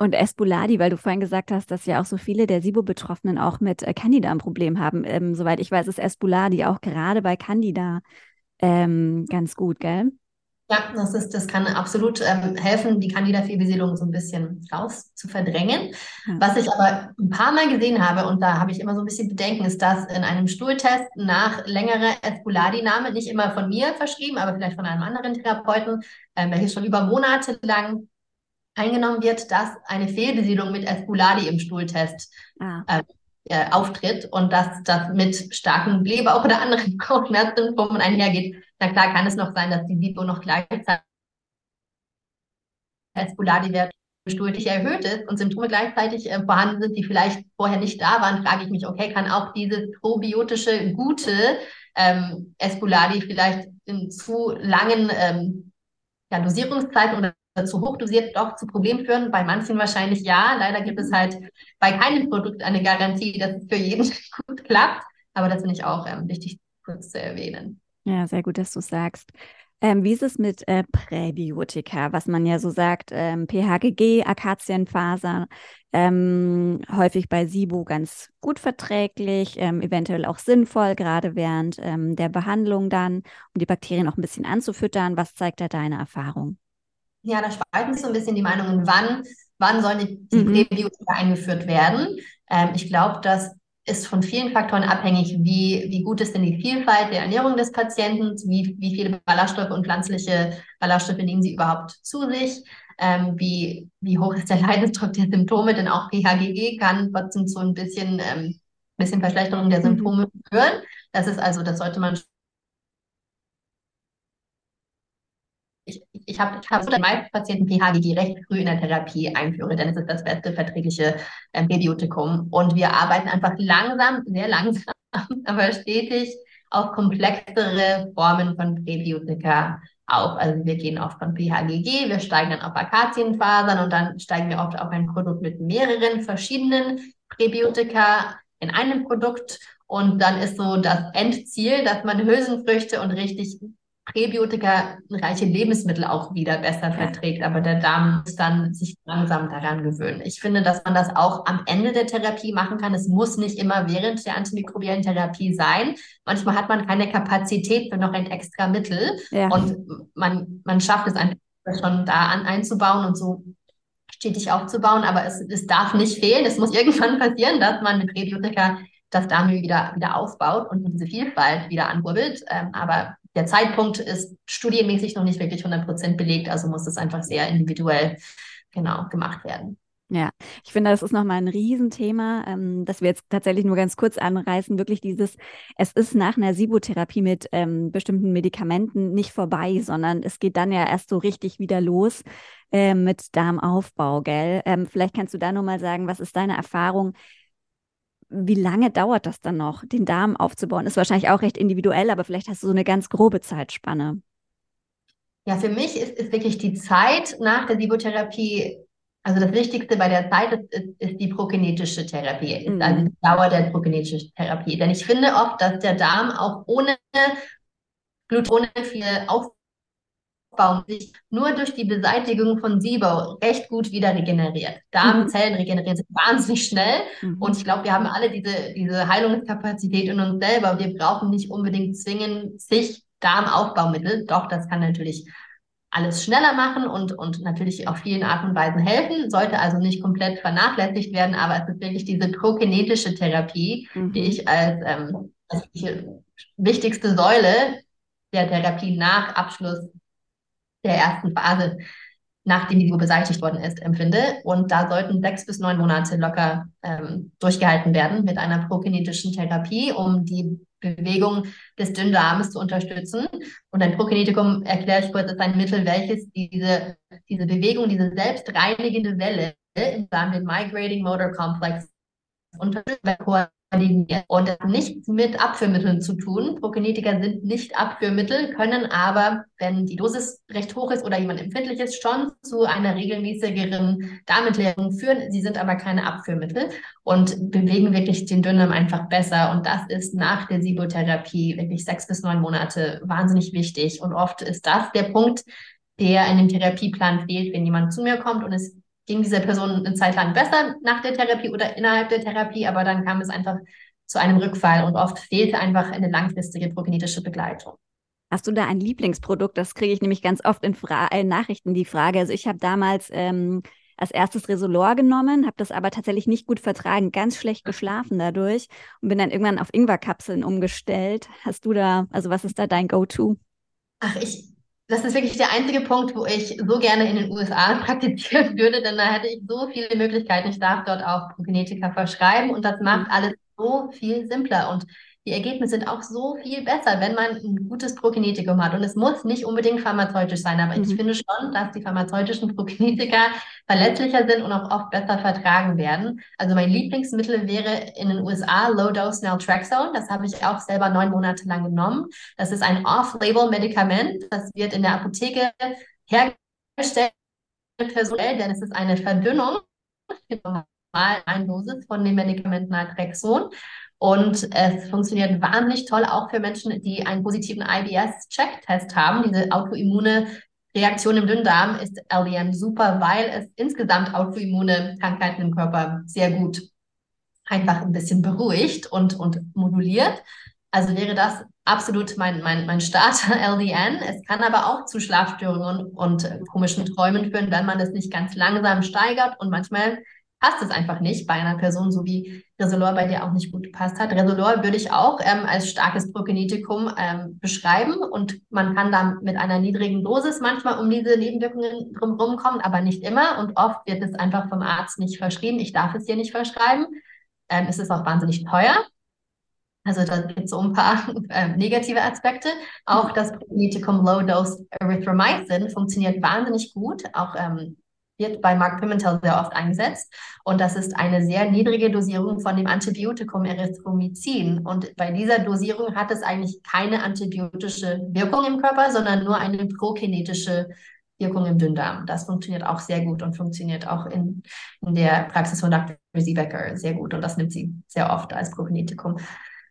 Und Espuladi, weil du vorhin gesagt hast, dass ja auch so viele der SIBO-Betroffenen auch mit äh, Candida ein Problem haben. Ähm, soweit ich weiß, ist Espuladi auch gerade bei Candida ähm, ganz gut, gell? Ja, das ist, das kann absolut ähm, helfen, die Candida-Fehlbesiedlung so ein bisschen raus zu verdrängen. Ja. Was ich aber ein paar Mal gesehen habe, und da habe ich immer so ein bisschen Bedenken, ist, dass in einem Stuhltest nach längerer Espuladi-Nahme, nicht immer von mir verschrieben, aber vielleicht von einem anderen Therapeuten, äh, welches schon über Monate lang eingenommen wird, dass eine Fehlbesiedlung mit Esculadi im Stuhltest ah. äh, äh, auftritt und dass das mit starken Leber- oder anderen Bauchschmerzsymptomen einhergeht. Na klar kann es noch sein, dass die SIBO noch gleichzeitig Esculadi-Wert stuhltlich erhöht ist und Symptome gleichzeitig äh, vorhanden sind, die vielleicht vorher nicht da waren, frage ich mich, okay, kann auch dieses probiotische, gute ähm, Esculadi vielleicht in zu langen ähm, ja, Dosierungszeiten oder zu hoch dosiert doch zu Problemen führen. Bei manchen wahrscheinlich ja. Leider gibt es halt bei keinem Produkt eine Garantie, dass es für jeden gut klappt. Aber das finde ich auch ähm, wichtig kurz zu erwähnen. Ja, sehr gut, dass du sagst. Ähm, wie ist es mit äh, Präbiotika, was man ja so sagt, ähm, PHGG, Akazienfaser, ähm, häufig bei SIBO ganz gut verträglich, ähm, eventuell auch sinnvoll, gerade während ähm, der Behandlung dann, um die Bakterien auch ein bisschen anzufüttern. Was zeigt da deine Erfahrung? Ja, da spalten sich so ein bisschen die Meinungen, wann, wann sollen die, die mhm. Präbiotika eingeführt werden. Ähm, ich glaube, das ist von vielen Faktoren abhängig, wie, wie gut ist denn die Vielfalt der Ernährung des Patienten, wie, wie viele Ballaststoffe und pflanzliche Ballaststoffe nehmen sie überhaupt zu sich, ähm, wie, wie hoch ist der Leidensdruck der Symptome, denn auch PHGG kann trotzdem zu ein bisschen, ähm, bisschen Verschlechterung der mhm. Symptome mhm. führen. Das ist also, das sollte man ich, habe hab so den meisten Patienten PHGG recht früh in der Therapie einführe, denn es ist das beste verträgliche äh, Präbiotikum. Und wir arbeiten einfach langsam, sehr langsam, aber stetig auf komplexere Formen von Präbiotika auf. Also wir gehen oft von PHGG, wir steigen dann auf Akazienfasern und dann steigen wir oft auf ein Produkt mit mehreren verschiedenen Präbiotika in einem Produkt. Und dann ist so das Endziel, dass man Hülsenfrüchte und richtig Präbiotika-reiche Lebensmittel auch wieder besser verträgt. Aber der Darm muss dann sich langsam daran gewöhnen. Ich finde, dass man das auch am Ende der Therapie machen kann. Es muss nicht immer während der antimikrobiellen Therapie sein. Manchmal hat man keine Kapazität für noch ein extra Mittel. Ja. Und man, man schafft es einfach schon da an, einzubauen und so stetig aufzubauen. Aber es, es darf nicht fehlen. Es muss irgendwann passieren, dass man mit Präbiotika das Darmöl wieder, wieder aufbaut und diese Vielfalt wieder ankurbelt. Ähm, aber der Zeitpunkt ist studienmäßig noch nicht wirklich 100 belegt, also muss das einfach sehr individuell genau gemacht werden. Ja, ich finde, das ist nochmal ein Riesenthema, ähm, das wir jetzt tatsächlich nur ganz kurz anreißen. Wirklich dieses, es ist nach einer Sibotherapie mit ähm, bestimmten Medikamenten nicht vorbei, sondern es geht dann ja erst so richtig wieder los äh, mit Darmaufbau, gell? Ähm, vielleicht kannst du da nochmal sagen, was ist deine Erfahrung? Wie lange dauert das dann noch, den Darm aufzubauen? Ist wahrscheinlich auch recht individuell, aber vielleicht hast du so eine ganz grobe Zeitspanne. Ja, für mich ist, ist wirklich die Zeit nach der Sibotherapie also das Wichtigste bei der Zeit ist, ist, ist die prokinetische Therapie, mhm. also die Dauer der prokinetischen Therapie. Denn ich finde oft, dass der Darm auch ohne Gluten, ohne viel Aufbau sich nur durch die Beseitigung von SIBO recht gut wieder regeneriert. Darmzellen mhm. regenerieren sich wahnsinnig schnell mhm. und ich glaube, wir haben alle diese, diese Heilungskapazität in uns selber. Wir brauchen nicht unbedingt zwingend sich Darmaufbaumittel. Doch, das kann natürlich alles schneller machen und, und natürlich auf vielen Arten und Weisen helfen, sollte also nicht komplett vernachlässigt werden, aber es ist wirklich diese prokinetische Therapie, mhm. die ich als, ähm, als wichtigste Säule der Therapie nach Abschluss der ersten Phase, nachdem die Figur beseitigt worden ist, empfinde. Und da sollten sechs bis neun Monate locker ähm, durchgehalten werden mit einer prokinetischen Therapie, um die Bewegung des Dünndarmes zu unterstützen. Und ein Prokinetikum, erkläre ich kurz, ist ein Mittel, welches diese, diese Bewegung, diese selbstreinigende Welle im Darm, den Migrating Motor Complex, unterstützt und das hat nichts mit Abführmitteln zu tun. Prokinetika sind nicht Abführmittel, können aber, wenn die Dosis recht hoch ist oder jemand empfindlich ist, schon zu einer regelmäßigeren Darmentleerung führen. Sie sind aber keine Abführmittel und bewegen wirklich den Dünndarm einfach besser. Und das ist nach der Sibotherapie wirklich sechs bis neun Monate wahnsinnig wichtig. Und oft ist das der Punkt, der in dem Therapieplan fehlt, wenn jemand zu mir kommt und es ging dieser Person eine Zeit lang besser nach der Therapie oder innerhalb der Therapie, aber dann kam es einfach zu einem Rückfall und oft fehlte einfach eine langfristige prokinetische Begleitung. Hast du da ein Lieblingsprodukt? Das kriege ich nämlich ganz oft in, Fra in Nachrichten die Frage. Also ich habe damals ähm, als erstes Resolor genommen, habe das aber tatsächlich nicht gut vertragen, ganz schlecht geschlafen dadurch und bin dann irgendwann auf Ingwerkapseln umgestellt. Hast du da, also was ist da dein Go-To? Ach, ich, das ist wirklich der einzige Punkt, wo ich so gerne in den USA praktizieren würde, denn da hätte ich so viele Möglichkeiten. Ich darf dort auch Prokinetika verschreiben und das macht mhm. alles so viel simpler. Und die Ergebnisse sind auch so viel besser, wenn man ein gutes Prokinetikum hat. Und es muss nicht unbedingt pharmazeutisch sein, aber mhm. ich finde schon, dass die pharmazeutischen Prokinetika verletzlicher sind und auch oft besser vertragen werden. Also mein Lieblingsmittel wäre in den USA Low-Dose Naltrexone. Das habe ich auch selber neun Monate lang genommen. Das ist ein Off-Label-Medikament. Das wird in der Apotheke hergestellt, personell, denn es ist eine Verdünnung mal eine Dosis von dem Medikament Naltrexon. Und es funktioniert wahnsinnig toll auch für Menschen, die einen positiven IBS-Check-Test haben. Diese autoimmune Reaktion im Dünndarm ist LDN super, weil es insgesamt autoimmune Krankheiten im Körper sehr gut einfach ein bisschen beruhigt und, und moduliert. Also wäre das absolut mein, mein, mein Starter LDN. Es kann aber auch zu Schlafstörungen und, und komischen Träumen führen, wenn man es nicht ganz langsam steigert. Und manchmal passt es einfach nicht bei einer Person, so wie Resolor bei dir auch nicht gut gepasst hat. Resolor würde ich auch ähm, als starkes Prokinetikum ähm, beschreiben und man kann dann mit einer niedrigen Dosis manchmal um diese Nebenwirkungen drumherum kommen, aber nicht immer und oft wird es einfach vom Arzt nicht verschrieben. Ich darf es dir nicht verschreiben. Ähm, es ist auch wahnsinnig teuer. Also da gibt es so ein paar äh, negative Aspekte. Auch das Prokinetikum Low Dose Erythromycin funktioniert wahnsinnig gut. Auch ähm, wird bei Mark Pimentel sehr oft eingesetzt. Und das ist eine sehr niedrige Dosierung von dem Antibiotikum Erythromycin. Und bei dieser Dosierung hat es eigentlich keine antibiotische Wirkung im Körper, sondern nur eine prokinetische Wirkung im Dünndarm. Das funktioniert auch sehr gut und funktioniert auch in, in der Praxis von Dr. Siebecker sehr gut. Und das nimmt sie sehr oft als Prokinetikum.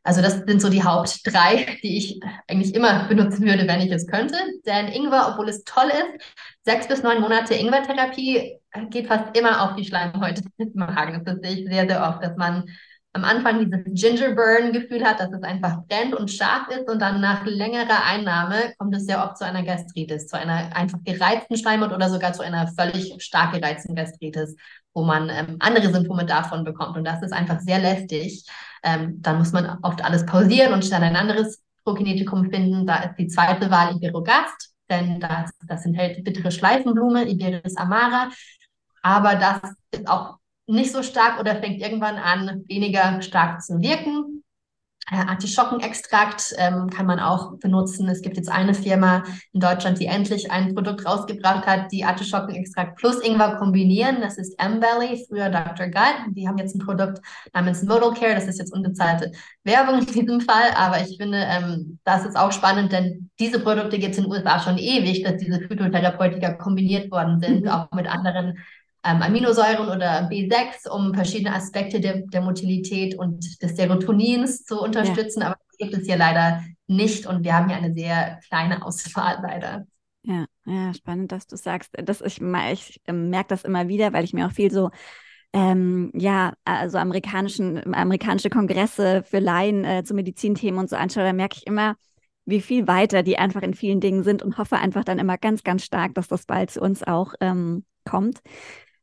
Also das sind so die Haupt drei, die ich eigentlich immer benutzen würde, wenn ich es könnte. Denn Ingwer, obwohl es toll ist, sechs bis neun Monate Ingwertherapie geht fast immer auf die Schleimhäute des Magens. Das sehe ich sehr, sehr oft, dass man am Anfang dieses Gingerburn-Gefühl hat, dass es einfach brennt und scharf ist und dann nach längerer Einnahme kommt es sehr oft zu einer Gastritis, zu einer einfach gereizten Schleimhaut oder sogar zu einer völlig stark gereizten Gastritis, wo man ähm, andere Symptome davon bekommt. Und das ist einfach sehr lästig. Ähm, dann muss man oft alles pausieren und schnell ein anderes Prokinetikum finden. Da ist die zweite Wahl Iberogast, denn das, das enthält bittere Schleifenblume, Iberis amara. Aber das ist auch nicht so stark oder fängt irgendwann an, weniger stark zu wirken. Äh, Artischockenextrakt ähm, kann man auch benutzen. Es gibt jetzt eine Firma in Deutschland, die endlich ein Produkt rausgebracht hat, die Artischockenextrakt plus Ingwer kombinieren. Das ist M-Valley, früher Dr. Gut. Die haben jetzt ein Produkt namens Modal Care. Das ist jetzt unbezahlte Werbung in diesem Fall. Aber ich finde, ähm, das ist auch spannend, denn diese Produkte gibt es in den USA schon ewig, dass diese Phytotherapeutika kombiniert worden sind, mhm. auch mit anderen ähm, Aminosäuren oder B6, um verschiedene Aspekte der, der Motilität und des Serotonins zu unterstützen. Ja. Aber das gibt es hier leider nicht und wir haben hier eine sehr kleine Auswahl leider. Ja, ja, spannend, dass du sagst. Das, ich ich äh, merke das immer wieder, weil ich mir auch viel so ähm, ja, also amerikanischen, amerikanische Kongresse für Laien äh, zu Medizinthemen und so anschaue, da merke ich immer, wie viel weiter die einfach in vielen Dingen sind und hoffe einfach dann immer ganz, ganz stark, dass das bald zu uns auch ähm, kommt.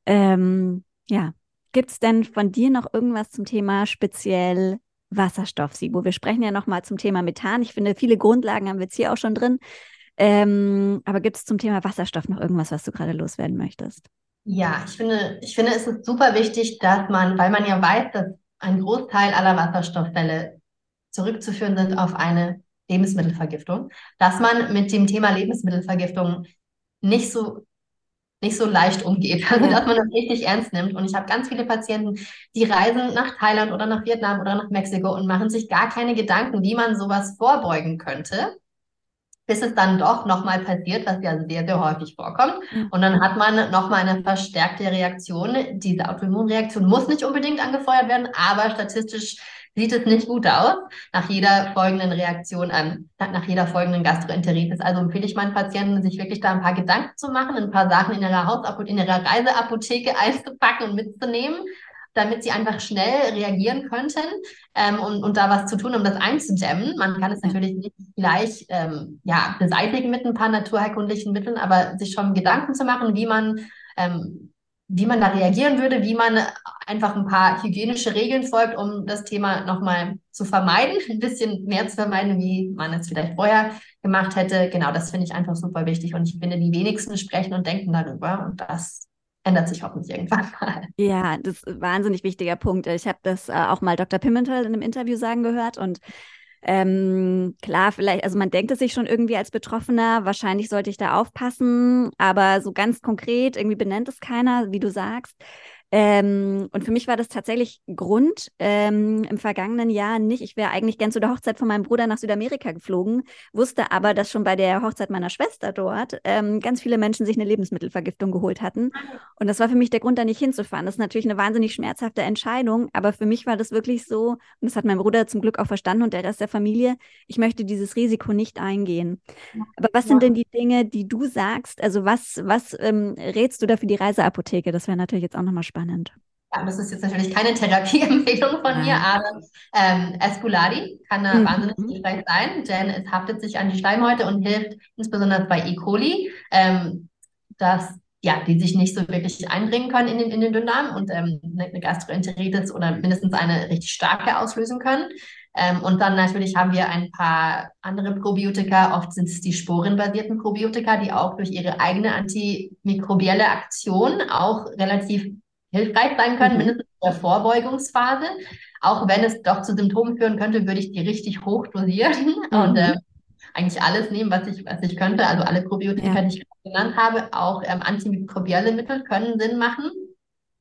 Ähm, ja, gibt es denn von dir noch irgendwas zum Thema speziell Wasserstoff, Sibo? Wir sprechen ja noch mal zum Thema Methan. Ich finde, viele Grundlagen haben wir jetzt hier auch schon drin. Ähm, aber gibt es zum Thema Wasserstoff noch irgendwas, was du gerade loswerden möchtest? Ja, ich finde, ich finde, es ist super wichtig, dass man, weil man ja weiß, dass ein Großteil aller Wasserstofffälle zurückzuführen sind auf eine Lebensmittelvergiftung, dass man mit dem Thema Lebensmittelvergiftung nicht so nicht so leicht umgeht. Also, dass man das richtig ernst nimmt. Und ich habe ganz viele Patienten, die reisen nach Thailand oder nach Vietnam oder nach Mexiko und machen sich gar keine Gedanken, wie man sowas vorbeugen könnte, bis es dann doch nochmal passiert, was ja sehr, sehr häufig vorkommt. Und dann hat man nochmal eine verstärkte Reaktion. Diese Autoimmunreaktion muss nicht unbedingt angefeuert werden, aber statistisch sieht es nicht gut aus nach jeder folgenden Reaktion an, nach jeder folgenden Gastroenteritis. Also empfehle ich meinen Patienten, sich wirklich da ein paar Gedanken zu machen, ein paar Sachen in ihrer Hausapotheke, in ihrer Reiseapotheke einzupacken und mitzunehmen, damit sie einfach schnell reagieren könnten ähm, und, und da was zu tun, um das einzudämmen. Man kann es natürlich nicht gleich ähm, ja, beseitigen mit ein paar naturherkundlichen Mitteln, aber sich schon Gedanken zu machen, wie man ähm, wie man da reagieren würde, wie man einfach ein paar hygienische Regeln folgt, um das Thema nochmal zu vermeiden, ein bisschen mehr zu vermeiden, wie man es vielleicht vorher gemacht hätte. Genau, das finde ich einfach super wichtig und ich finde, die wenigsten sprechen und denken darüber und das ändert sich hoffentlich irgendwann mal. Ja, das ist ein wahnsinnig wichtiger Punkt. Ich habe das äh, auch mal Dr. Pimentel in einem Interview sagen gehört und ähm, klar, vielleicht, also man denkt es sich schon irgendwie als Betroffener, wahrscheinlich sollte ich da aufpassen, aber so ganz konkret, irgendwie benennt es keiner, wie du sagst. Ähm, und für mich war das tatsächlich Grund ähm, im vergangenen Jahr nicht. Ich wäre eigentlich gern zu der Hochzeit von meinem Bruder nach Südamerika geflogen, wusste aber, dass schon bei der Hochzeit meiner Schwester dort ähm, ganz viele Menschen sich eine Lebensmittelvergiftung geholt hatten. Und das war für mich der Grund, da nicht hinzufahren. Das ist natürlich eine wahnsinnig schmerzhafte Entscheidung, aber für mich war das wirklich so, und das hat mein Bruder zum Glück auch verstanden und der Rest der Familie, ich möchte dieses Risiko nicht eingehen. Aber was sind denn die Dinge, die du sagst? Also was, was ähm, rätst du da für die Reiseapotheke? Das wäre natürlich jetzt auch nochmal spannend spannend. Ja, das ist jetzt natürlich keine Therapieempfehlung von mir, aber ähm, Esculadi kann da mhm. wahnsinnig hilfreich sein, denn es haftet sich an die Schleimhäute und hilft insbesondere bei E. coli, ähm, dass ja, die sich nicht so wirklich einbringen können in den, in den Dünndarm und ähm, eine Gastroenteritis oder mindestens eine richtig starke auslösen können. Ähm, und dann natürlich haben wir ein paar andere Probiotika. Oft sind es die sporenbasierten Probiotika, die auch durch ihre eigene antimikrobielle Aktion auch relativ hilfreich sein können, mhm. mindestens in der Vorbeugungsphase. Auch wenn es doch zu Symptomen führen könnte, würde ich die richtig hoch dosieren mhm. und äh, eigentlich alles nehmen, was ich, was ich könnte. Also alle Probiotika, ja. die ich genannt habe, auch ähm, antimikrobielle Mittel können Sinn machen,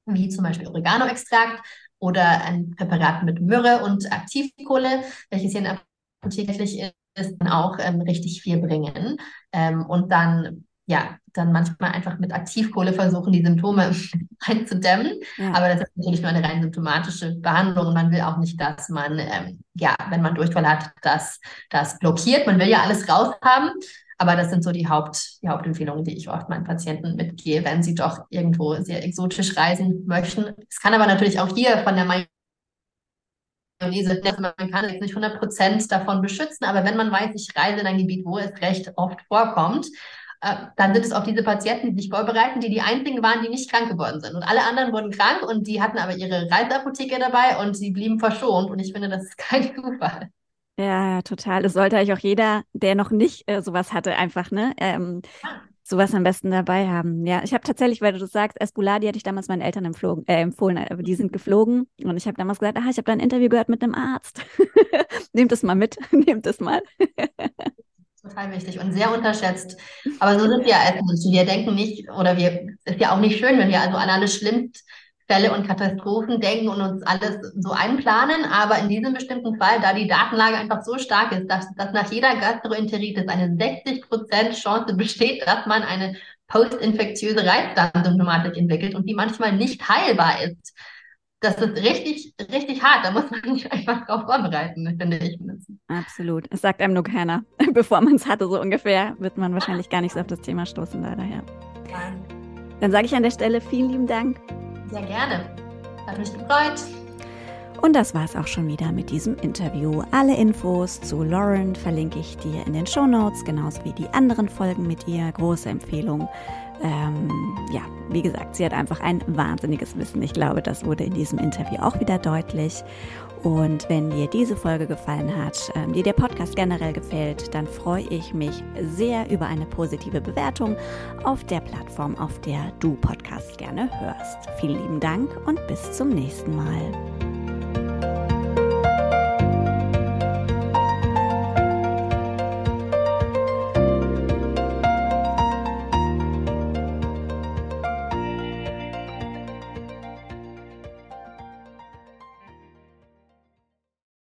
wie zum Beispiel Oregano-Extrakt oder ein Präparat mit Myrrhe und Aktivkohle, welches hier in der Apotheke ist, dann auch ähm, richtig viel bringen. Ähm, und dann ja, dann manchmal einfach mit Aktivkohle versuchen, die Symptome einzudämmen. Ja. Aber das ist natürlich nur eine rein symptomatische Behandlung. Man will auch nicht, dass man, ähm, ja, wenn man Durchfall hat, dass das blockiert. Man will ja alles raushaben. Aber das sind so die, Haupt, die Hauptempfehlungen, die ich oft meinen Patienten mitgehe, wenn sie doch irgendwo sehr exotisch reisen möchten. Es kann aber natürlich auch hier von der Mayonnaise. Man kann jetzt nicht 100% davon beschützen, aber wenn man weiß, ich reise in ein Gebiet, wo es recht oft vorkommt, dann sind es auch diese Patienten, die sich vorbereiten, die die einzigen waren, die nicht krank geworden sind. Und alle anderen wurden krank und die hatten aber ihre Reiseapotheke dabei und sie blieben verschont. Und ich finde, das ist kein Zufall. Ja, total. Das sollte eigentlich auch jeder, der noch nicht äh, sowas hatte, einfach, ne? Ähm, ah sowas am besten dabei haben. Ja, ich habe tatsächlich, weil du das sagst, Espuladi hatte ich damals meinen Eltern empflogen, äh, empfohlen, aber die sind geflogen und ich habe damals gesagt, ah, ich habe da ein Interview gehört mit einem Arzt. nehmt es mal mit, nehmt es mal. Total wichtig und sehr unterschätzt. Aber so sind wir als Menschen. Wir denken nicht, oder wir, ist ja auch nicht schön, wenn wir also an alles Schlimmste Fälle und Katastrophen denken und uns alles so einplanen. Aber in diesem bestimmten Fall, da die Datenlage einfach so stark ist, dass, dass nach jeder Gastroenteritis eine 60% Chance besteht, dass man eine postinfektiöse Reizdarmsymptomatik entwickelt und die manchmal nicht heilbar ist. Das ist richtig, richtig hart. Da muss man sich einfach drauf vorbereiten, finde ich. Absolut. Es sagt einem nur keiner. Bevor man es hatte, so ungefähr, wird man wahrscheinlich gar nicht so auf das Thema stoßen, leider, ja. Dann sage ich an der Stelle vielen lieben Dank sehr gerne. Hat mich gefreut. Und das war es auch schon wieder mit diesem Interview. Alle Infos zu Lauren verlinke ich dir in den Show Notes, genauso wie die anderen Folgen mit ihr. Große Empfehlung. Ähm, ja, wie gesagt, sie hat einfach ein wahnsinniges Wissen. Ich glaube, das wurde in diesem Interview auch wieder deutlich. Und wenn dir diese Folge gefallen hat, ähm, dir der Podcast generell gefällt, dann freue ich mich sehr über eine positive Bewertung auf der Plattform, auf der du Podcast gerne hörst. Vielen lieben Dank und bis zum nächsten Mal.